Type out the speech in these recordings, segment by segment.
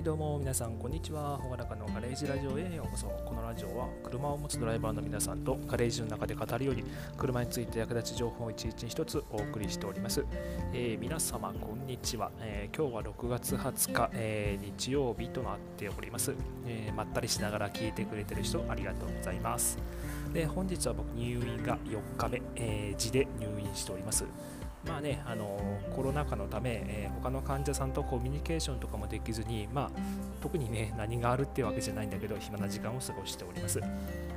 はいどうも皆さんこんにちは。ほがらかのガレージラジオへようこそ。このラジオは車を持つドライバーの皆さんとガレージの中で語るより車について役立つ情報を一日一つお送りしております、えー、皆様こんにちは、えー、今日は6月20日、えー、日曜日となっております、えまったりしながら聞いてくれてる人ありがとうございます。で本日は僕入院が4日目、えー、で入院しております。まあね、あのコロナ禍のため、えー、他の患者さんとコミュニケーションとかもできずに、まあ、特にね、何があるっていうわけじゃないんだけど、暇な時間を過ごしております。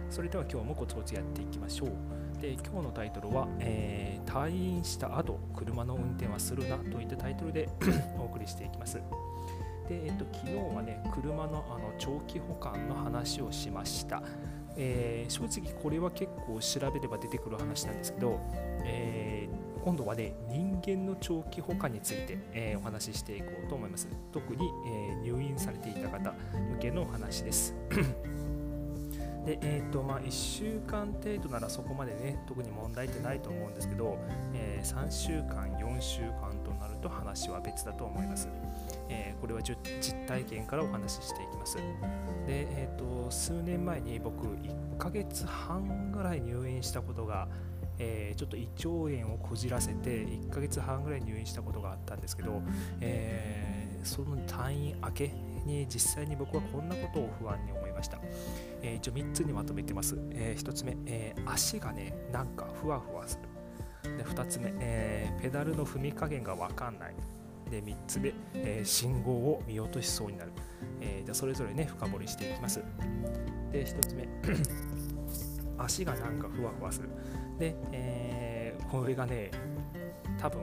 それでは今日もコツコツやっていきましょう。で、今日のタイトルは、えー、退院した後、車の運転はするなといったタイトルで お送りしていきます。で、えっと、昨日はね、車のあの長期保管の話をしました。えー、正直これは結構調べれば出てくる話なんですけど、えー今度はね人間の長期保管について、えー、お話ししていこうと思います。特に、えー、入院されていた方向けのお話です。でえーとまあ、1週間程度ならそこまでね特に問題ってないと思うんですけど、えー、3週間4週間となると話は別だと思います、えー、これは実体験からお話ししていきます。で、えーと数年前に僕1ヶ月半ぐらい入院したことがえー、ちょっと胃腸炎をこじらせて1ヶ月半ぐらい入院したことがあったんですけど、えー、その退院明けに実際に僕はこんなことを不安に思いました、えー、一応3つにまとめてます、え1つ目、え足がねなんかふわふわする。で2つ目、えペダルの踏み加減が分かんない。で3つ目、え信号を見落としそうになる、えじゃそれぞれね深掘りしていきます。で1つ目足がなんかふわふわする。で、えー、これがね多分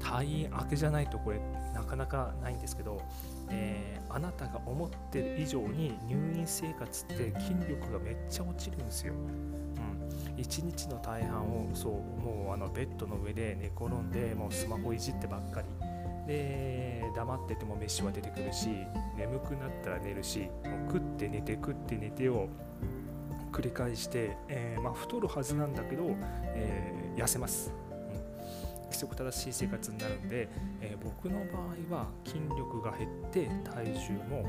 退院明けじゃないとこれなかなかないんですけど、えー、あなたが思ってる以上に入院生活って筋力がめっちゃ落ちるんですよ。うん、1日の大半をそうもうあのベッドの上で寝転んでもうスマホいじってばっかり。で黙ってても飯は出てくるし眠くなったら寝るしもう食って寝て食って寝てを繰り返して、えー、まあ、太るはずなんだけど、えー、痩せます、うん、規則正しい生活になるんで、えー、僕の場合は筋力が減って体重も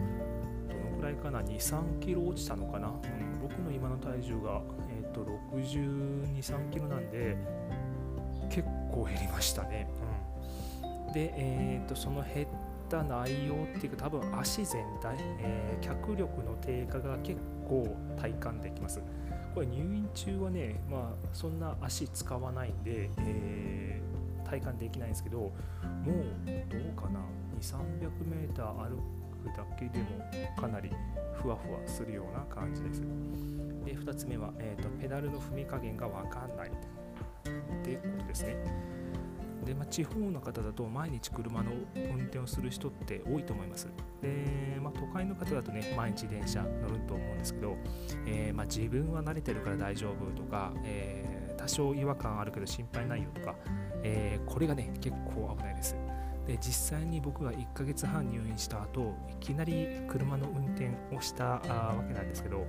どのくらいかな23キロ落ちたのかな、うん、僕の今の体重が、えーと、623キロなんで結構減りましたね、うん、で、えーと、とその減った内容っていうか多分足全体、えー、脚力の低下が結構体感できます。これ入院中はねまあそんな足使わないんで、えー、体感できないんですけどもうどうかな？2300m 歩くだけでもかなりふわふわするような感じです。で2つ目は、えーと、ペダルの踏み加減がわかんないってことですね。で、まあ、地方の方だと毎日車の運転をする人って多いと思います。で、まあ、都会の方だとね、毎日電車乗ると思うんですけど、えー、まあ、自分は慣れてるから大丈夫とか、えー、多少違和感あるけど心配ないよとか、えー、これがね、結構危ないです。で実際に僕が1ヶ月半入院した後いきなり車の運転をしたわけなんですけど、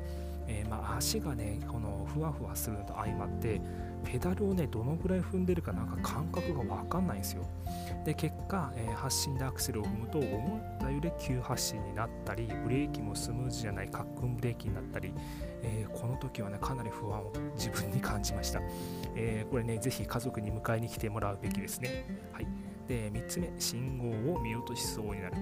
えー、まあ、足がねこのふわふわするのと相まってペダルをねどのぐらい踏んでるかなんか感覚が分かんないんですよ。で結果、えー、発進でアクセルを踏むと思ったより急発進になったりブレーキもスムーズじゃないカックンブレーキになったり、えー、この時はねかなり不安を自分に感じました、え、これねぜひ家族に迎えに来てもらうべきですね。はい。で3つ目信号を見落としそうになる。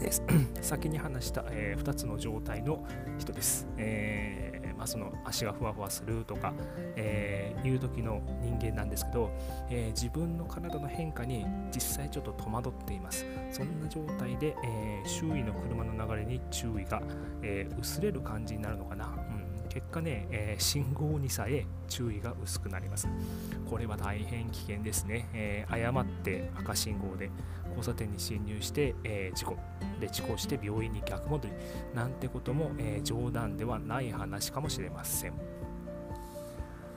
です。先に話した、えー、2つの状態の人です、えーまあ、その足がふわふわするとか、えー、いう時の人間なんですけど、えー、自分の体の変化に実際ちょっと戸惑っています。そんな状態で、えー、周囲の車の流れに注意が、え薄れる感じになるのかな、うん、結果ね、え信号にさえ注意が薄くなります。これは大変危険ですね、え誤って赤信号で交差点に進入して、え事故。で事故して病院に逆戻り。なんてことも、え、冗談ではない話かもしれません。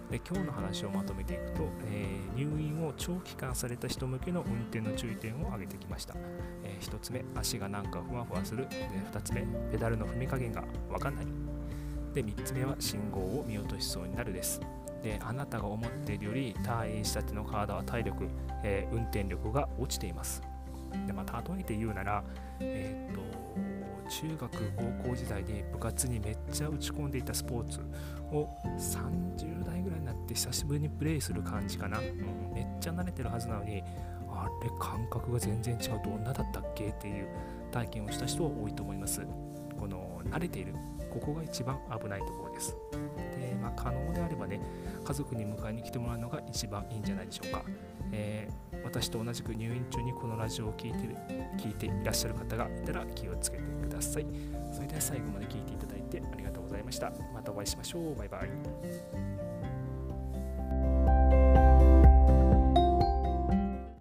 で今日の話をまとめていくと、えー、入院を長期間された人向けの運転の注意点を挙げてきました、えー、1つ目足がなんかふわふわする。で2つ目ペダルの踏み加減が分かんない。で3つ目は信号を見落としそうになるです。であなたが思っているより退院したての体は体力、えー、運転力が落ちています。でまあ、例えて言うなら、えーと、中学高校時代に部活にめっちゃ打ち込んでいたスポーツを30代ぐらいになって久しぶりにプレイする感じかな、うん、めっちゃ慣れてるはずなのにあれ感覚が全然違う。どんなだったっけ？っていう体験をした人は多いと思います。この慣れているここが一番危ないところです。で、まあ、可能であればね家族に迎えに来てもらうのが一番いいんじゃないでしょうか、えー、私と同じく入院中にこのラジオを聴いてる聞いていらっしゃる方がいたら気をつけてください。それでは最後まで聞いていただいてありがとうございました。またお会いしましょう。バイバイ。